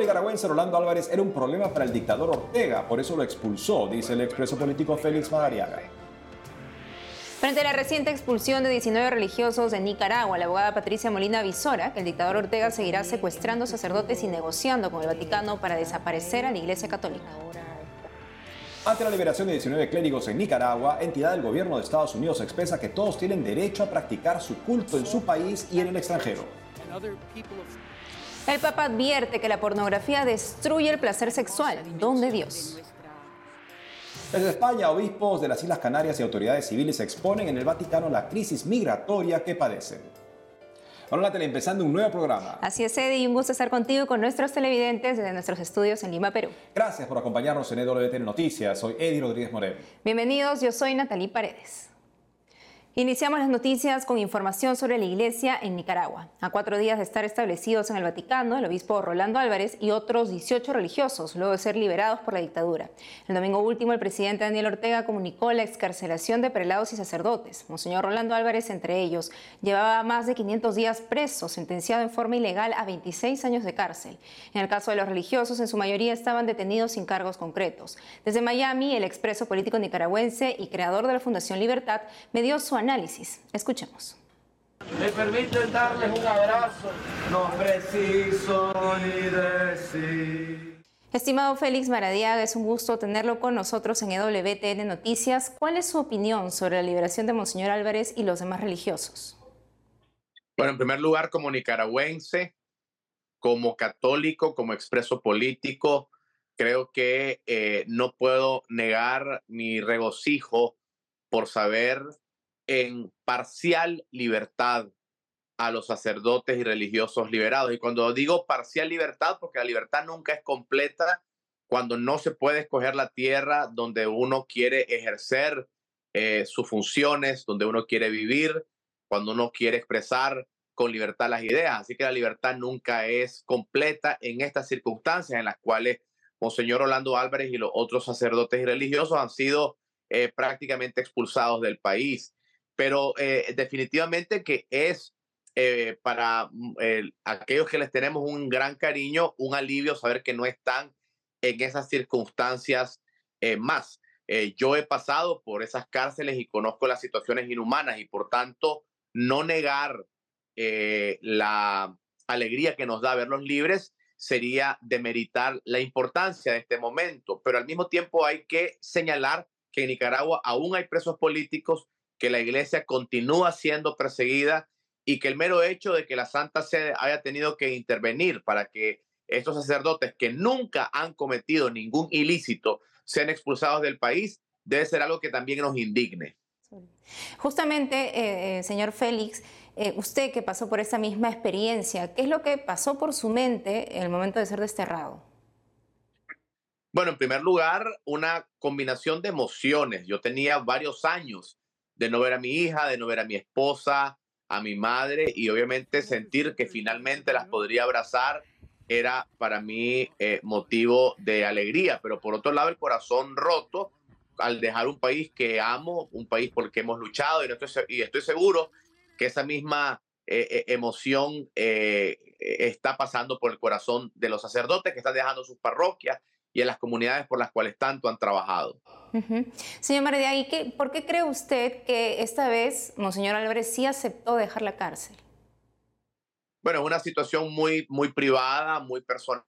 nicaragüense Rolando Álvarez era un problema para el dictador Ortega, por eso lo expulsó, dice el expreso político Félix Madariaga. Frente a la reciente expulsión de 19 religiosos de Nicaragua, la abogada Patricia Molina visora que el dictador Ortega seguirá secuestrando sacerdotes y negociando con el Vaticano para desaparecer a la Iglesia Católica. Ante la liberación de 19 clérigos en Nicaragua, entidad del gobierno de Estados Unidos expresa que todos tienen derecho a practicar su culto en su país y en el extranjero. El Papa advierte que la pornografía destruye el placer sexual, don de Dios. Desde España, obispos de las Islas Canarias y autoridades civiles exponen en el Vaticano la crisis migratoria que padecen. Hola Natalia, empezando un nuevo programa. Así es, Eddie, un gusto estar contigo con nuestros televidentes desde nuestros estudios en Lima, Perú. Gracias por acompañarnos en EWTN Noticias. Soy Eddie Rodríguez Moreno. Bienvenidos, yo soy Natalie Paredes. Iniciamos las noticias con información sobre la iglesia en Nicaragua. A cuatro días de estar establecidos en el Vaticano, el obispo Rolando Álvarez y otros 18 religiosos, luego de ser liberados por la dictadura. El domingo último, el presidente Daniel Ortega comunicó la excarcelación de prelados y sacerdotes. Monseñor Rolando Álvarez, entre ellos, llevaba más de 500 días preso, sentenciado en forma ilegal a 26 años de cárcel. En el caso de los religiosos, en su mayoría estaban detenidos sin cargos concretos. Desde Miami, el expreso político nicaragüense y creador de la Fundación Libertad me dio su análisis. Escuchemos. Me permiten darles un abrazo, no preciso ni decir. Estimado Félix Maradiaga, es un gusto tenerlo con nosotros en EWTN Noticias. ¿Cuál es su opinión sobre la liberación de Monseñor Álvarez y los demás religiosos? Bueno, en primer lugar, como nicaragüense, como católico, como expreso político, creo que eh, no puedo negar mi regocijo por saber en parcial libertad a los sacerdotes y religiosos liberados. Y cuando digo parcial libertad, porque la libertad nunca es completa, cuando no se puede escoger la tierra donde uno quiere ejercer eh, sus funciones, donde uno quiere vivir, cuando uno quiere expresar con libertad las ideas. Así que la libertad nunca es completa en estas circunstancias en las cuales Monseñor Orlando Álvarez y los otros sacerdotes y religiosos han sido eh, prácticamente expulsados del país pero eh, definitivamente que es eh, para mm, aquellos que les tenemos un gran cariño, un alivio saber que no están en esas circunstancias eh, más. yo he pasado por esas cárceles y conozco las situaciones inhumanas y por tanto no negar la alegría que nos da verlos libres sería demeritar la importancia de este momento, pero al mismo tiempo hay que señalar que en Nicaragua aún hay presos políticos que la iglesia continúa siendo perseguida y que el mero hecho de que la Santa Sede haya tenido que intervenir para que estos sacerdotes que nunca han cometido ningún ilícito sean expulsados del país, debe ser algo que también nos indigne. Justamente, eh, eh, señor Félix, eh, usted que pasó por esa misma experiencia, ¿qué es lo que pasó por su mente en el momento de ser desterrado? Bueno, en primer lugar, una combinación de emociones. Yo tenía varios años de no ver a mi hija, de no ver a mi esposa, a mi madre y obviamente sentir que finalmente las podría abrazar era para mí eh, motivo de alegría, pero por otro lado el corazón roto al dejar un país que amo, un país por el que hemos luchado y, estoy, y estoy seguro que esa misma eh, eh, emoción está pasando por el corazón de los sacerdotes que están dejando sus parroquias, y en las comunidades por las cuales tanto han trabajado. Señor Maradiagui, ¿por qué cree usted que esta vez Monseñor Álvarez sí aceptó dejar la cárcel? Bueno, es una situación muy, muy privada, muy personal.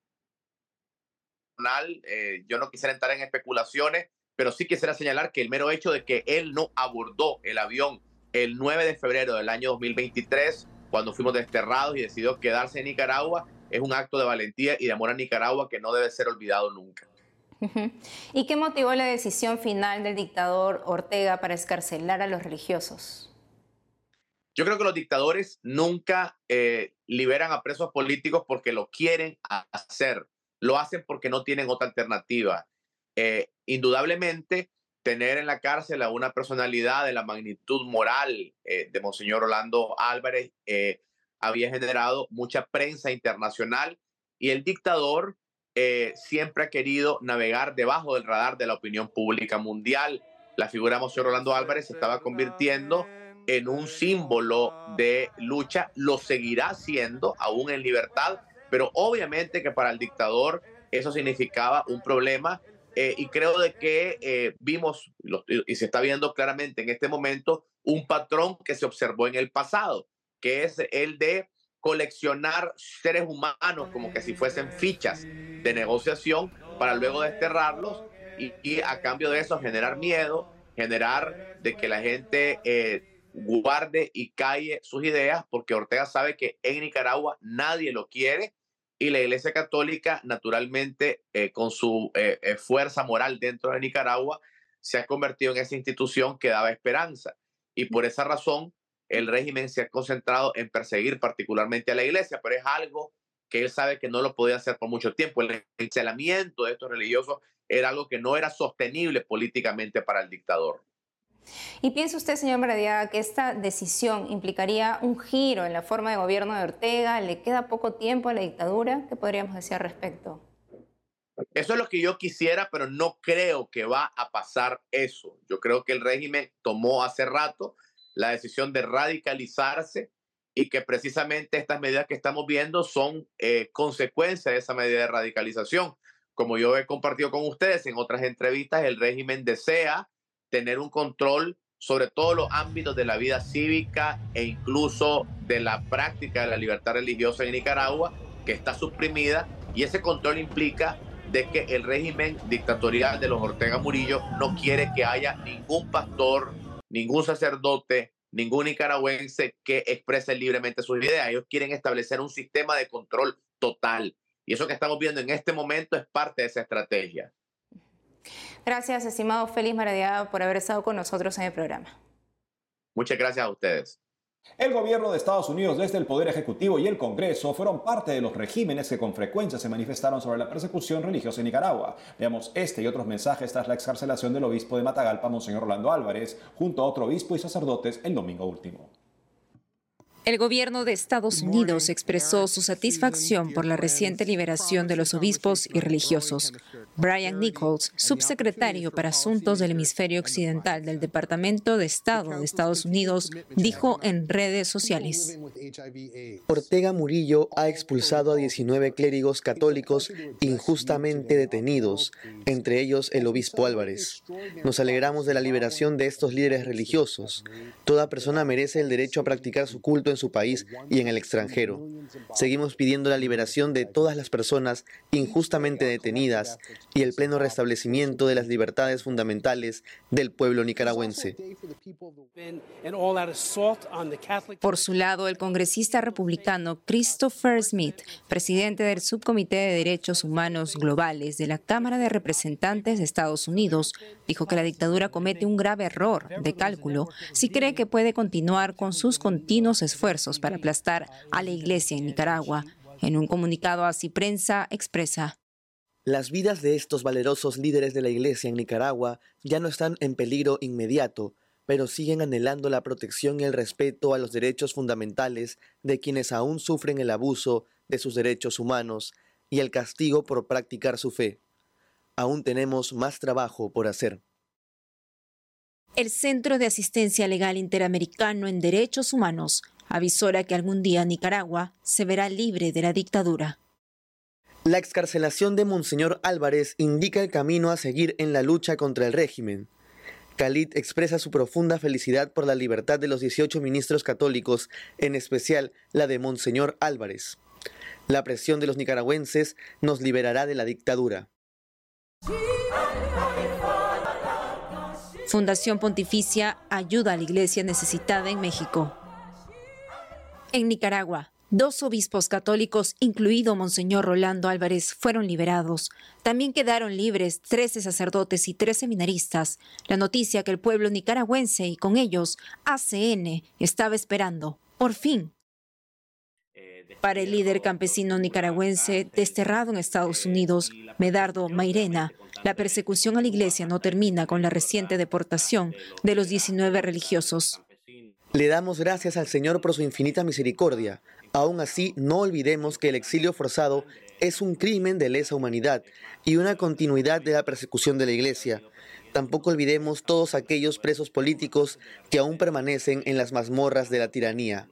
Eh, yo no quisiera entrar en especulaciones, pero sí quisiera señalar que el mero hecho de que él no abordó el avión el 9 de febrero del año 2023, cuando fuimos desterrados y decidió quedarse en Nicaragua, es un acto de valentía y de amor a Nicaragua que no debe ser olvidado nunca. ¿Y qué motivó la decisión final del dictador Ortega para escarcelar a los religiosos? Yo creo que los dictadores nunca eh, liberan a presos políticos porque lo quieren hacer, lo hacen porque no tienen otra alternativa. Eh, indudablemente, tener en la cárcel a una personalidad de la magnitud moral eh, de Monseñor Orlando Álvarez había generado mucha prensa internacional y el dictador eh, siempre ha querido navegar debajo del radar de la opinión pública mundial. La figura de Monseñor Rolando Álvarez se estaba convirtiendo en un símbolo de lucha, lo seguirá siendo aún en libertad, Pero obviamente que para el dictador eso significaba un problema eh, y creo de que eh, vimos y se está viendo claramente en este momento un patrón que se observó en el pasado, que es el de coleccionar seres humanos como que si fuesen fichas de negociación para luego desterrarlos y, a cambio de eso generar miedo, generar de que la gente eh, guarde y calle sus ideas, porque Ortega sabe que en Nicaragua nadie lo quiere y la Iglesia Católica, naturalmente, eh, con su eh, fuerza moral dentro de Nicaragua, se ha convertido en esa institución que daba esperanza. Y por esa razón, el régimen se ha concentrado en perseguir particularmente a la iglesia, pero es algo que él sabe que no lo podía hacer por mucho tiempo. El encelamiento de estos religiosos era algo que no era sostenible políticamente para el dictador. ¿Y piensa usted, señor Maradiaga, que esta decisión implicaría un giro en la forma de gobierno de Ortega? ¿Le queda poco tiempo a la dictadura? ¿Qué podríamos decir al respecto? Eso es lo que yo quisiera, pero no creo que va a pasar eso. Yo creo que el régimen tomó hace rato la decisión de radicalizarse y que precisamente estas medidas que estamos viendo son eh, consecuencia de esa medida de radicalización. Como yo he compartido con ustedes en otras entrevistas, el régimen desea tener un control sobre todos los ámbitos de la vida cívica e incluso de la práctica de la libertad religiosa en Nicaragua, que está suprimida, y ese control implica de que el régimen dictatorial de los Ortega Murillo no quiere que haya ningún pastor, ningún sacerdote, ningún nicaragüense que exprese libremente sus ideas. Ellos quieren establecer un sistema de control total. Y eso que estamos viendo en este momento es parte de esa estrategia. Gracias, estimado Félix Maradiaga, por haber estado con nosotros en el programa. Muchas gracias a ustedes. El gobierno de Estados Unidos desde el Poder Ejecutivo y el Congreso fueron parte de los regímenes que con frecuencia se manifestaron sobre la persecución religiosa en Nicaragua. Veamos este y otros mensajes tras la excarcelación del obispo de Matagalpa, Monseñor Orlando Álvarez, junto a otro obispo y sacerdotes el domingo último. El gobierno de Estados Unidos expresó su satisfacción por la reciente liberación de los obispos y religiosos. Brian Nichols, subsecretario para Asuntos del Hemisferio Occidental del Departamento de Estado de Estados Unidos, dijo en redes sociales. Ortega Murillo ha expulsado a 19 clérigos católicos injustamente detenidos, entre ellos el obispo Álvarez. Nos alegramos de la liberación de estos líderes religiosos. Toda persona merece el derecho a practicar su culto en su país y en el extranjero. Seguimos pidiendo la liberación de todas las personas injustamente detenidas y el pleno restablecimiento de las libertades fundamentales del pueblo nicaragüense. Por su lado, el congresista republicano Christopher Smith, presidente del Subcomité de Derechos Humanos Globales de la Cámara de Representantes de Estados Unidos, dijo que la dictadura comete un grave error de cálculo si cree que puede continuar con sus continuos esfuerzos para aplastar a la Iglesia en Nicaragua. En un comunicado así prensa expresa. Las vidas de estos valerosos líderes de la Iglesia en Nicaragua ya no están en peligro inmediato, pero siguen anhelando la protección y el respeto a los derechos fundamentales de quienes aún sufren el abuso de sus derechos humanos y el castigo por practicar su fe. Aún tenemos más trabajo por hacer. El Centro de Asistencia Legal Interamericano en Derechos Humanos avisora que algún día Nicaragua se verá libre de la dictadura. La excarcelación de Monseñor Álvarez indica el camino a seguir en la lucha contra el régimen. Khalid expresa su profunda felicidad por la libertad de los 18 ministros católicos, en especial la de Monseñor Álvarez. La presión de los nicaragüenses nos liberará de la dictadura. Fundación Pontificia ayuda a la iglesia necesitada en México. En Nicaragua, dos obispos católicos, incluido Monseñor Rolando Álvarez, fueron liberados. También quedaron libres 13 sacerdotes y 3 seminaristas. La noticia que el pueblo nicaragüense y con ellos ACN estaba esperando, por fin. Para el líder campesino nicaragüense desterrado en Estados Unidos, Medardo Mairena, la persecución a la iglesia no termina con la reciente deportación de los 19 religiosos. Le damos gracias al Señor por su infinita misericordia. Aún así, no olvidemos que el exilio forzado es un crimen de lesa humanidad y una continuidad de la persecución de la Iglesia. Tampoco olvidemos todos aquellos presos políticos que aún permanecen en las mazmorras de la tiranía.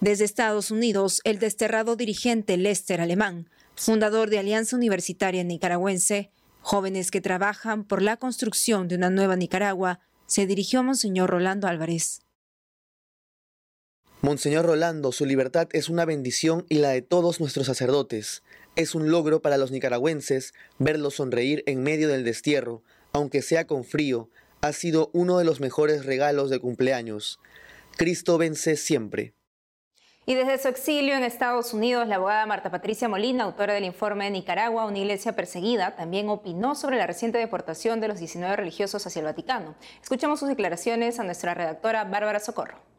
Desde Estados Unidos, el desterrado dirigente Lester Alemán, fundador de Alianza Universitaria Nicaragüense, jóvenes que trabajan por la construcción de una nueva Nicaragua, se dirigió a Monseñor Rolando Álvarez. Monseñor Rolando, su libertad es una bendición y la de todos nuestros sacerdotes. Es un logro para los nicaragüenses verlos sonreír en medio del destierro, aunque sea con frío. Ha sido uno de los mejores regalos de cumpleaños. Cristo vence siempre. Y desde su exilio en Estados Unidos, la abogada Marta Patricia Molina, autora del informe de Nicaragua, una iglesia perseguida, también opinó sobre la reciente deportación de los 19 religiosos hacia el Vaticano. Escuchamos sus declaraciones a nuestra redactora Bárbara Socorro.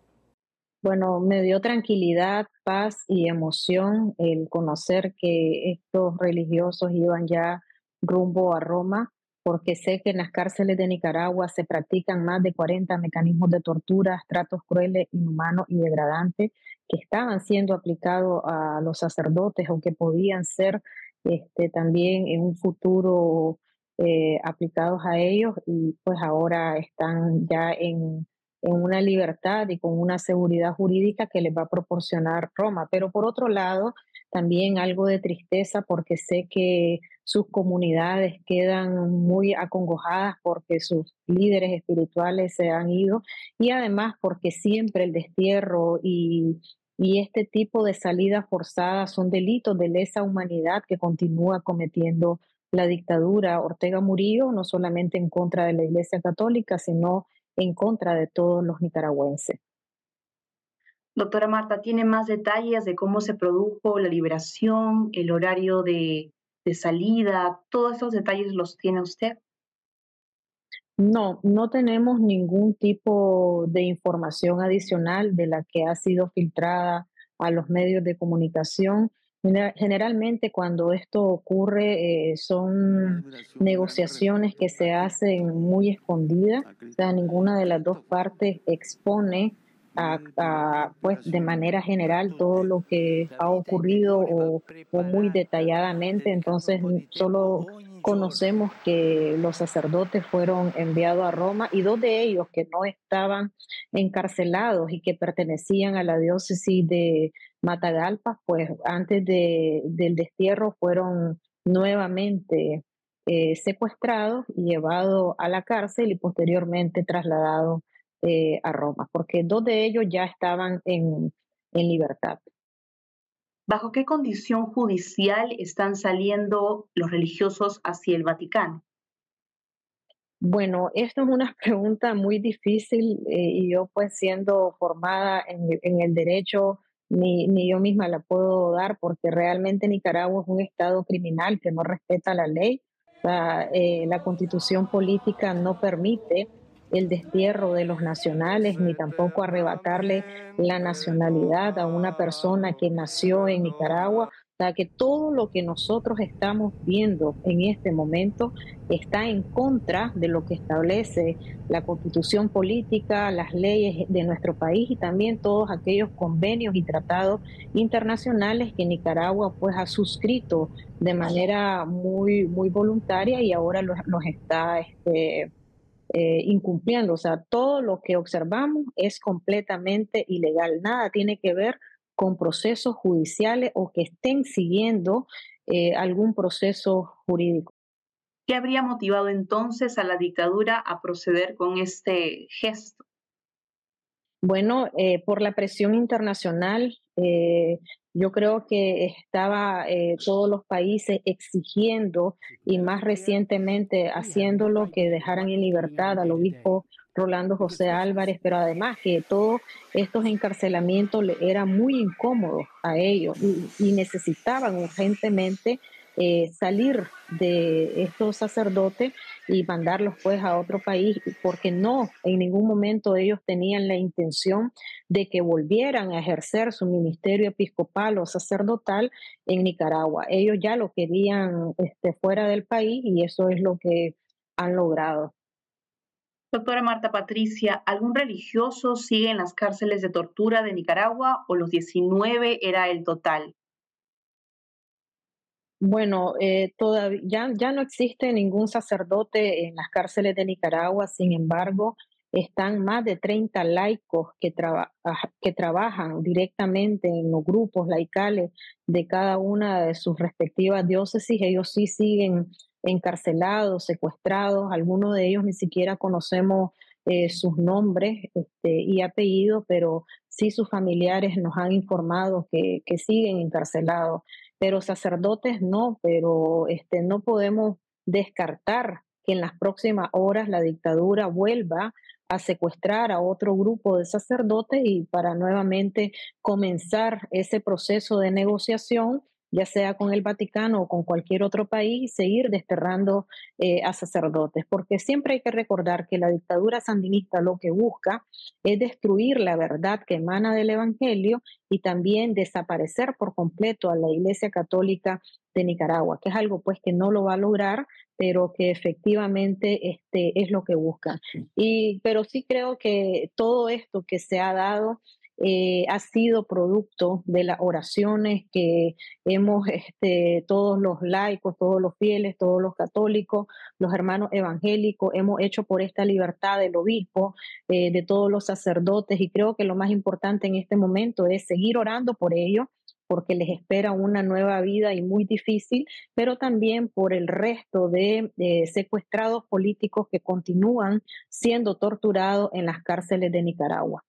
Bueno, me dio tranquilidad, paz y emoción el conocer que estos religiosos iban ya rumbo a Roma, porque sé que en las cárceles de Nicaragua se practican más de 40 mecanismos de tortura, tratos crueles, inhumanos y degradantes que estaban siendo aplicados a los sacerdotes o que podían ser este, también en un futuro eh, aplicados a ellos y pues ahora están ya en en una libertad y con una seguridad jurídica que les va a proporcionar Roma. Pero por otro lado, también algo de tristeza porque sé que sus comunidades quedan muy acongojadas porque sus líderes espirituales se han ido y además porque siempre el destierro y, y este tipo de salidas forzadas son delitos de lesa humanidad que continúa cometiendo la dictadura Ortega Murillo, no solamente en contra de la Iglesia Católica, sino en contra de todos los nicaragüenses. Doctora Marta, ¿tiene más detalles de cómo se produjo la liberación, el horario de, salida? ¿Todos esos detalles los tiene usted? No, no tenemos ningún tipo de información adicional de la que ha sido filtrada a los medios de comunicación. Generalmente cuando esto ocurre eh, son negociaciones que se hacen muy escondidas, o sea, ninguna de las dos partes expone pues de manera general todo lo que ha ocurrido o, muy detalladamente, entonces solo conocemos que los sacerdotes fueron enviados a Roma y dos de ellos que no estaban encarcelados y que pertenecían a la diócesis de Matagalpa, pues antes del destierro fueron nuevamente eh, secuestrados y llevados a la cárcel y posteriormente trasladados eh, a Roma, porque dos de ellos ya estaban en, en libertad. ¿Bajo qué condición judicial están saliendo los religiosos hacia el Vaticano? Bueno, esto es una pregunta muy difícil eh, y yo pues siendo formada en, en el derecho ni, ni, yo misma la puedo dar porque realmente Nicaragua es un estado criminal que no respeta la ley. Eh, la constitución política no permite el destierro de los nacionales ni tampoco arrebatarle la nacionalidad a una persona que nació en Nicaragua que todo lo que nosotros estamos viendo en este momento está en contra de lo que establece la constitución política, las leyes de nuestro país y también todos aquellos convenios y tratados internacionales que Nicaragua pues ha suscrito de manera muy, muy voluntaria y ahora los, está este, eh, incumpliendo. O sea, todo lo que observamos es completamente ilegal, nada tiene que ver con procesos judiciales o que estén siguiendo eh, algún proceso jurídico. ¿Qué habría motivado entonces a la dictadura a proceder con este gesto? Bueno, eh, por la presión internacional, eh, yo creo que estaba todos los países exigiendo y más recientemente haciéndolo que dejaran en libertad al obispo Rolando José Álvarez, pero además que todos estos encarcelamientos le eran muy incómodos a ellos y, necesitaban urgentemente eh, salir de estos sacerdotes y mandarlos pues a otro país, porque no, en ningún momento ellos tenían la intención de que volvieran a ejercer su ministerio episcopal o sacerdotal en Nicaragua. Ellos ya lo querían este, fuera del país y eso es lo que han logrado. Doctora Marta Patricia, ¿algún religioso sigue en las cárceles de tortura de Nicaragua o los 19 era el total? Bueno, eh, todavía ya, no existe ningún sacerdote en las cárceles de Nicaragua, sin embargo, están más de 30 laicos que, que trabajan directamente en los grupos laicales de cada una de sus respectivas diócesis. Ellos sí siguen encarcelados, secuestrados, algunos de ellos ni siquiera conocemos eh, sus nombres este, y apellidos, pero sí sus familiares nos han informado que, que, siguen encarcelados. Pero sacerdotes no, pero este, no podemos descartar que en las próximas horas la dictadura vuelva a secuestrar a otro grupo de sacerdotes y para nuevamente comenzar ese proceso de negociación ya sea con el Vaticano o con cualquier otro país, seguir desterrando eh, a sacerdotes, porque siempre hay que recordar que la dictadura sandinista lo que busca es destruir la verdad que emana del Evangelio y también desaparecer por completo a la Iglesia Católica de Nicaragua, que es algo pues que no lo va a lograr, pero que efectivamente este, es lo que busca. Y, pero sí creo que todo esto que se ha dado eh, ha sido producto de las oraciones que hemos, este, todos los laicos, todos los fieles, todos los católicos, los hermanos evangélicos, hemos hecho por esta libertad del obispo, eh, de todos los sacerdotes, y creo que lo más importante en este momento es seguir orando por ellos porque les espera una nueva vida y muy difícil, pero también por el resto de secuestrados políticos que continúan siendo torturados en las cárceles de Nicaragua.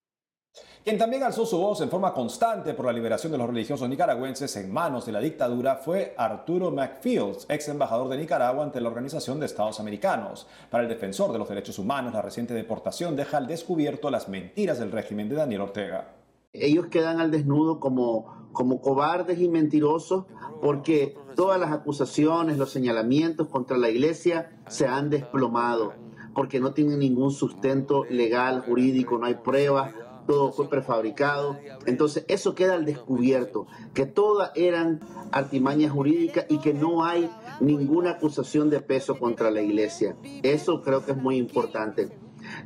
Quien también alzó su voz en forma constante por la liberación de los religiosos nicaragüenses en manos de la dictadura fue Arturo McFields, ex embajador de Nicaragua ante la Organización de Estados Americanos. Para el defensor de los derechos humanos, la reciente deportación deja al descubierto las mentiras del régimen de Daniel Ortega. Ellos quedan al desnudo como, como cobardes y mentirosos porque todas las acusaciones, los señalamientos contra la iglesia se han desplomado porque no tienen ningún sustento legal, jurídico, no hay pruebas, todo fue prefabricado. Entonces eso queda al descubierto, que todas eran artimañas jurídicas y que no hay ninguna acusación de peso contra la iglesia. Eso creo que es muy importante.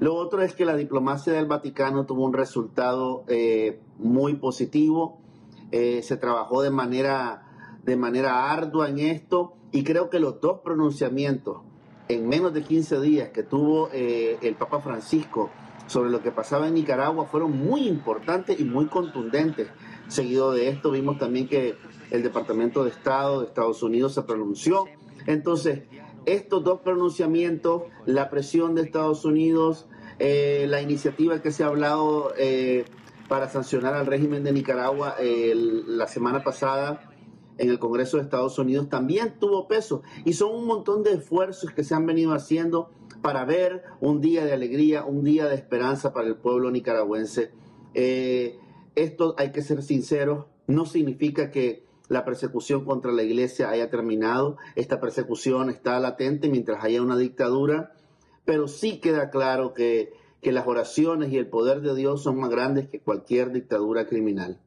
Lo otro es que la diplomacia del Vaticano tuvo un resultado eh, muy positivo. Eh, se trabajó de manera, de manera ardua en esto y creo que los dos pronunciamientos en menos de 15 días que tuvo eh, el Papa Francisco sobre lo que pasaba en Nicaragua fueron muy importantes y muy contundentes. Seguido de esto vimos también que el Departamento de Estado de Estados Unidos se pronunció. Entonces, estos dos pronunciamientos, la presión de Estados Unidos, eh, la iniciativa que se ha hablado eh, para sancionar al régimen de Nicaragua la semana pasada en el Congreso de Estados Unidos también tuvo peso y son un montón de esfuerzos que se han venido haciendo para ver un día de alegría, un día de esperanza para el pueblo nicaragüense. Eh, esto hay que ser sinceros, no significa que la persecución contra la iglesia haya terminado, esta persecución está latente mientras haya una dictadura, pero sí queda claro que, que las oraciones y el poder de Dios son más grandes que cualquier dictadura criminal.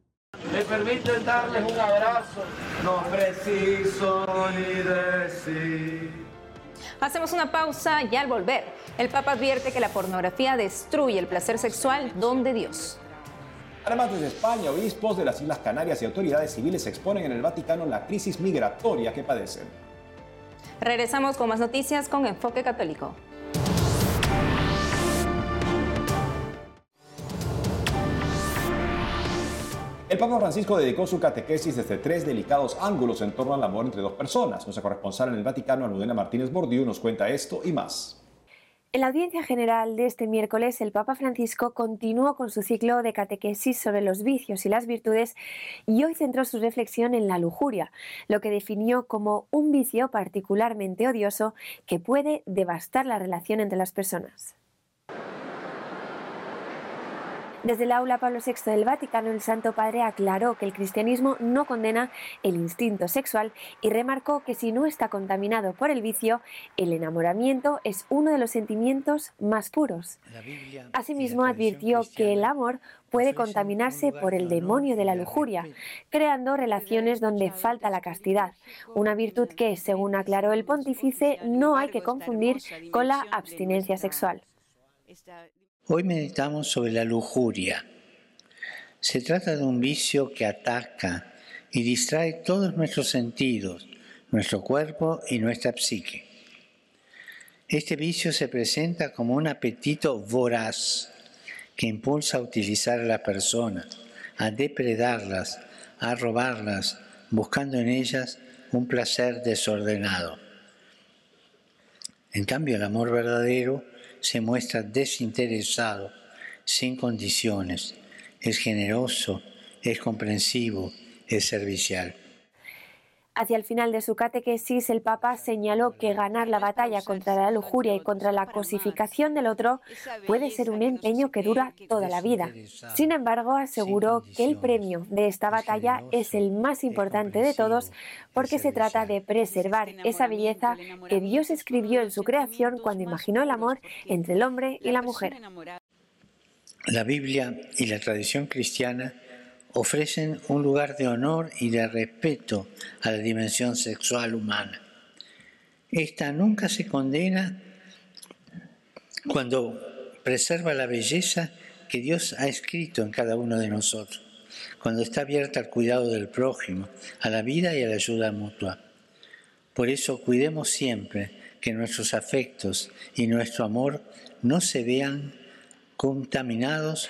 Me permiten darles un abrazo, no preciso ni decir. Hacemos una pausa y al volver, el Papa advierte que la pornografía destruye el placer sexual don de Dios. Además, desde España, obispos de las Islas Canarias y autoridades civiles exponen en el Vaticano la crisis migratoria que padecen. Regresamos con más noticias con Enfoque Católico. El Papa Francisco dedicó su catequesis desde tres delicados ángulos en torno al amor entre dos personas. Nuestra corresponsal en el Vaticano, Almudena Martínez Bordiú, nos cuenta esto y más. En la audiencia general de este miércoles, el Papa Francisco continuó con su ciclo de catequesis sobre los vicios y las virtudes y hoy centró su reflexión en la lujuria, lo que definió como un vicio particularmente odioso que puede devastar la relación entre las personas. Desde el aula Pablo VI del Vaticano, el Santo Padre aclaró que el cristianismo no condena el instinto sexual y remarcó que si no está contaminado por el vicio, el enamoramiento es uno de los sentimientos más puros. Asimismo, advirtió que el amor puede contaminarse por el demonio de la lujuria, creando relaciones donde falta la castidad, una virtud que, según aclaró el pontífice, no hay que confundir con la abstinencia sexual. Hoy meditamos sobre la lujuria. Se trata de un vicio que ataca y distrae todos nuestros sentidos, nuestro cuerpo y nuestra psique. Este vicio se presenta como un apetito voraz que impulsa a utilizar a la persona, a depredarlas, a robarlas, buscando en ellas un placer desordenado. En cambio, el amor verdadero se muestra desinteresado, sin condiciones, es generoso, es comprensivo, es servicial. Hacia el final de su catequesis, el Papa señaló que ganar la batalla contra la lujuria y contra la cosificación del otro puede ser un empeño que dura toda la vida. Sin embargo, aseguró que el premio de esta batalla es el más importante de todos porque se trata de preservar esa belleza que Dios escribió en su creación cuando imaginó el amor entre el hombre y la mujer. La Biblia y la tradición cristiana ofrecen un lugar de honor y de respeto a la dimensión sexual humana. Esta nunca se condena cuando preserva la belleza que Dios ha escrito en cada uno de nosotros, cuando está abierta al cuidado del prójimo, a la vida y a la ayuda mutua. Por eso cuidemos siempre que nuestros afectos y nuestro amor no se vean contaminados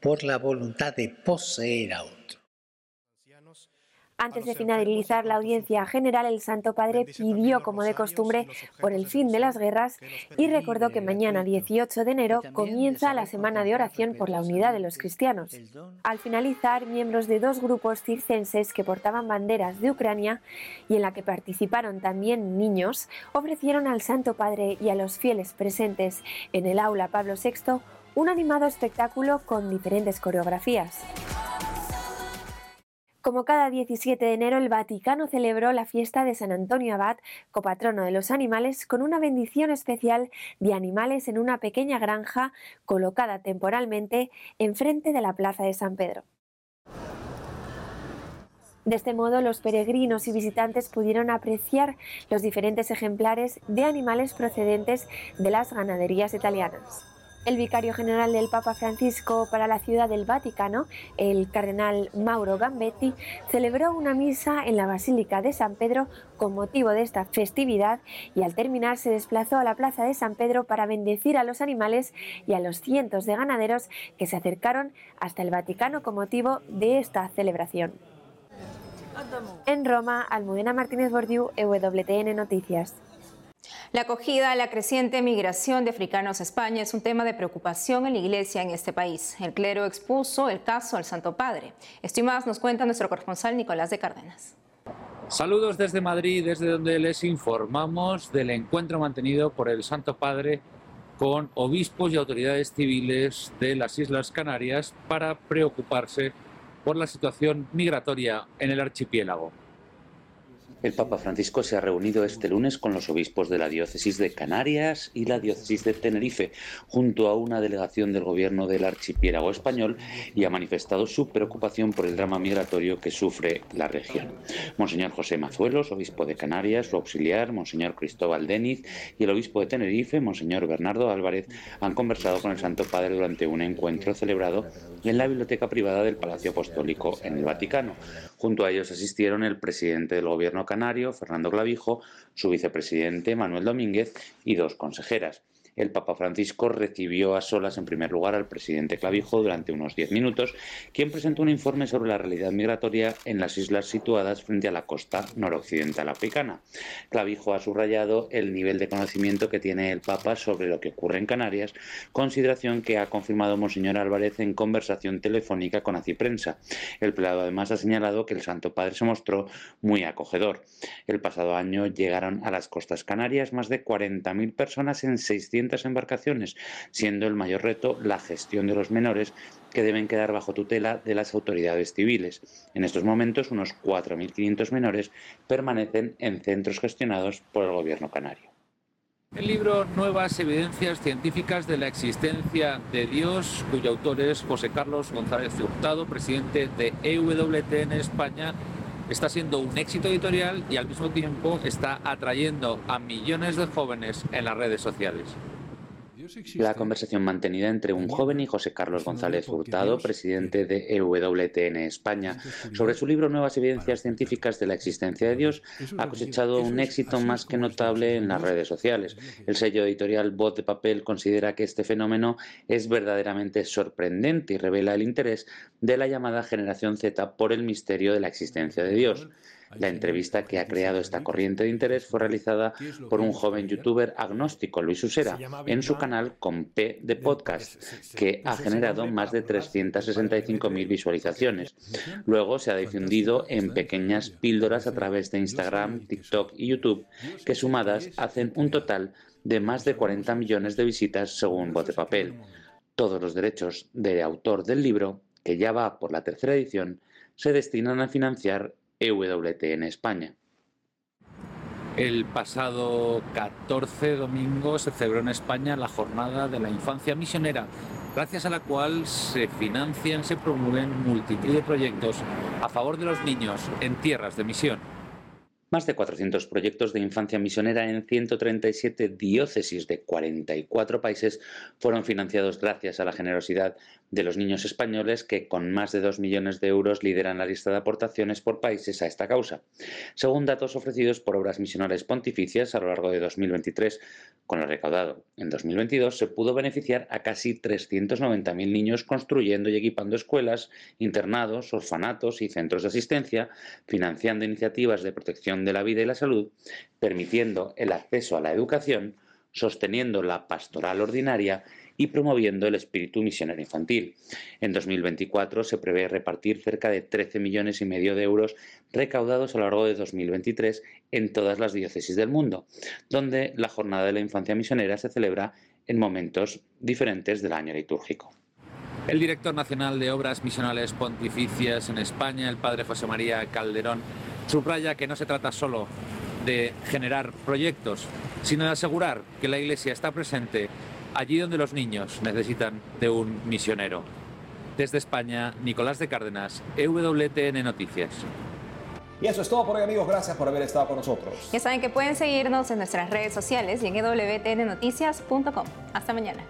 por la voluntad de poseer a otro. Antes de finalizar la audiencia general, el Santo Padre pidió, como de costumbre, por el fin de las guerras y recordó que mañana, 18 de enero, comienza la semana de oración por la unidad de los cristianos. Al finalizar, miembros de dos grupos circenses que portaban banderas de Ucrania y en la que participaron también niños, ofrecieron al Santo Padre y a los fieles presentes en el aula Pablo VI un animado espectáculo con diferentes coreografías. Como cada 17 de enero, el Vaticano celebró la fiesta de San Antonio Abad, copatrono de los animales, con una bendición especial de animales en una pequeña granja colocada temporalmente enfrente de la Plaza de San Pedro. De este modo, los peregrinos y visitantes pudieron apreciar los diferentes ejemplares de animales procedentes de las ganaderías italianas. El vicario general del Papa Francisco para la Ciudad del Vaticano, el cardenal Mauro Gambetti, celebró una misa en la Basílica de San Pedro con motivo de esta festividad y al terminar se desplazó a la Plaza de San Pedro para bendecir a los animales y a los cientos de ganaderos que se acercaron hasta el Vaticano con motivo de esta celebración. En Roma, Almudena Martínez Bordiú, EWTN Noticias. La acogida a la creciente migración de africanos a España es un tema de preocupación en la iglesia en este país. El clero expuso el caso al Santo Padre. Esto y más nos cuenta nuestro corresponsal Nicolás de Cárdenas. Saludos desde Madrid, desde donde les informamos del encuentro mantenido por el Santo Padre con obispos y autoridades civiles de las Islas Canarias para preocuparse por la situación migratoria en el archipiélago. El Papa Francisco se ha reunido este lunes con los obispos de la diócesis de Canarias y la diócesis de Tenerife, junto a una delegación del gobierno del archipiélago español, y ha manifestado su preocupación por el drama migratorio que sufre la región. Monseñor José Mazuelos, obispo de Canarias, su auxiliar, Monseñor Cristóbal Deniz, y el obispo de Tenerife, Monseñor Bernardo Álvarez, han conversado con el Santo Padre durante un encuentro celebrado en la biblioteca privada del Palacio Apostólico en el Vaticano. Junto a ellos asistieron el presidente del gobierno canario, Fernando Clavijo, su vicepresidente, Manuel Domínguez, y dos consejeras el Papa Francisco recibió a solas en primer lugar al presidente Clavijo durante unos diez minutos, quien presentó un informe sobre la realidad migratoria en las islas situadas frente a la costa noroccidental africana. Clavijo ha subrayado el nivel de conocimiento que tiene el Papa sobre lo que ocurre en Canarias, consideración que ha confirmado Monseñor Álvarez en conversación telefónica con Aciprensa. El prelado además ha señalado que el Santo Padre se mostró muy acogedor. El pasado año llegaron a las costas canarias más de 40.000 personas en 600 embarcaciones, siendo el mayor reto la gestión de los menores que deben quedar bajo tutela de las autoridades civiles. En estos momentos, unos 4.500 menores permanecen en centros gestionados por el gobierno canario. El libro Nuevas evidencias científicas de la existencia de Dios, cuyo autor es José Carlos González Hurtado, presidente de EWT en España, está siendo un éxito editorial y al mismo tiempo está atrayendo a millones de jóvenes en las redes sociales. La conversación mantenida entre un joven y José Carlos González Hurtado, presidente de EWTN España, sobre su libro Nuevas evidencias científicas de la existencia de Dios, ha cosechado un éxito más que notable en las redes sociales. El sello editorial Voz de Papel considera que este fenómeno es verdaderamente sorprendente y revela el interés de la llamada generación Z por el misterio de la existencia de Dios. La entrevista que ha creado esta corriente de interés fue realizada por un joven youtuber agnóstico, Luis Usera, en su canal con P de Podcast, que ha generado más de 365.000 visualizaciones. Luego se ha difundido en pequeñas píldoras a través de Instagram, TikTok y YouTube, que sumadas hacen un total de más de 40 millones de visitas según de Papel. Todos los derechos de autor del libro, que ya va por la tercera edición, se destinan a financiar EWT en España. El pasado 14 domingo se celebró en España la jornada de la infancia misionera, gracias a la cual se financian, se promueven multitud de proyectos a favor de los niños en tierras de misión. Más de 400 proyectos de infancia misionera en 137 diócesis de 44 países fueron financiados gracias a la generosidad de los niños españoles que con más de 2 millones de euros lideran la lista de aportaciones por países a esta causa. Según datos ofrecidos por obras misionales pontificias a lo largo de 2023, con lo recaudado en 2022 se pudo beneficiar a casi 390.000 niños construyendo y equipando escuelas, internados, orfanatos y centros de asistencia, financiando iniciativas de protección de la vida y la salud, permitiendo el acceso a la educación, sosteniendo la pastoral ordinaria y promoviendo el espíritu misionero infantil. En 2024 se prevé repartir cerca de 13 millones y medio de euros recaudados a lo largo de 2023 en todas las diócesis del mundo, donde la Jornada de la Infancia Misionera se celebra en momentos diferentes del año litúrgico. El director nacional de Obras Misionales Pontificias en España, el padre José María Calderón, subraya que no se trata solo de generar proyectos, sino de asegurar que la Iglesia está presente allí donde los niños necesitan de un misionero. Desde España, Nicolás de Cárdenas, EWTN Noticias. Y eso es todo por hoy amigos, gracias por haber estado con nosotros. Ya saben que pueden seguirnos en nuestras redes sociales y en wtnnoticias.com. Hasta mañana.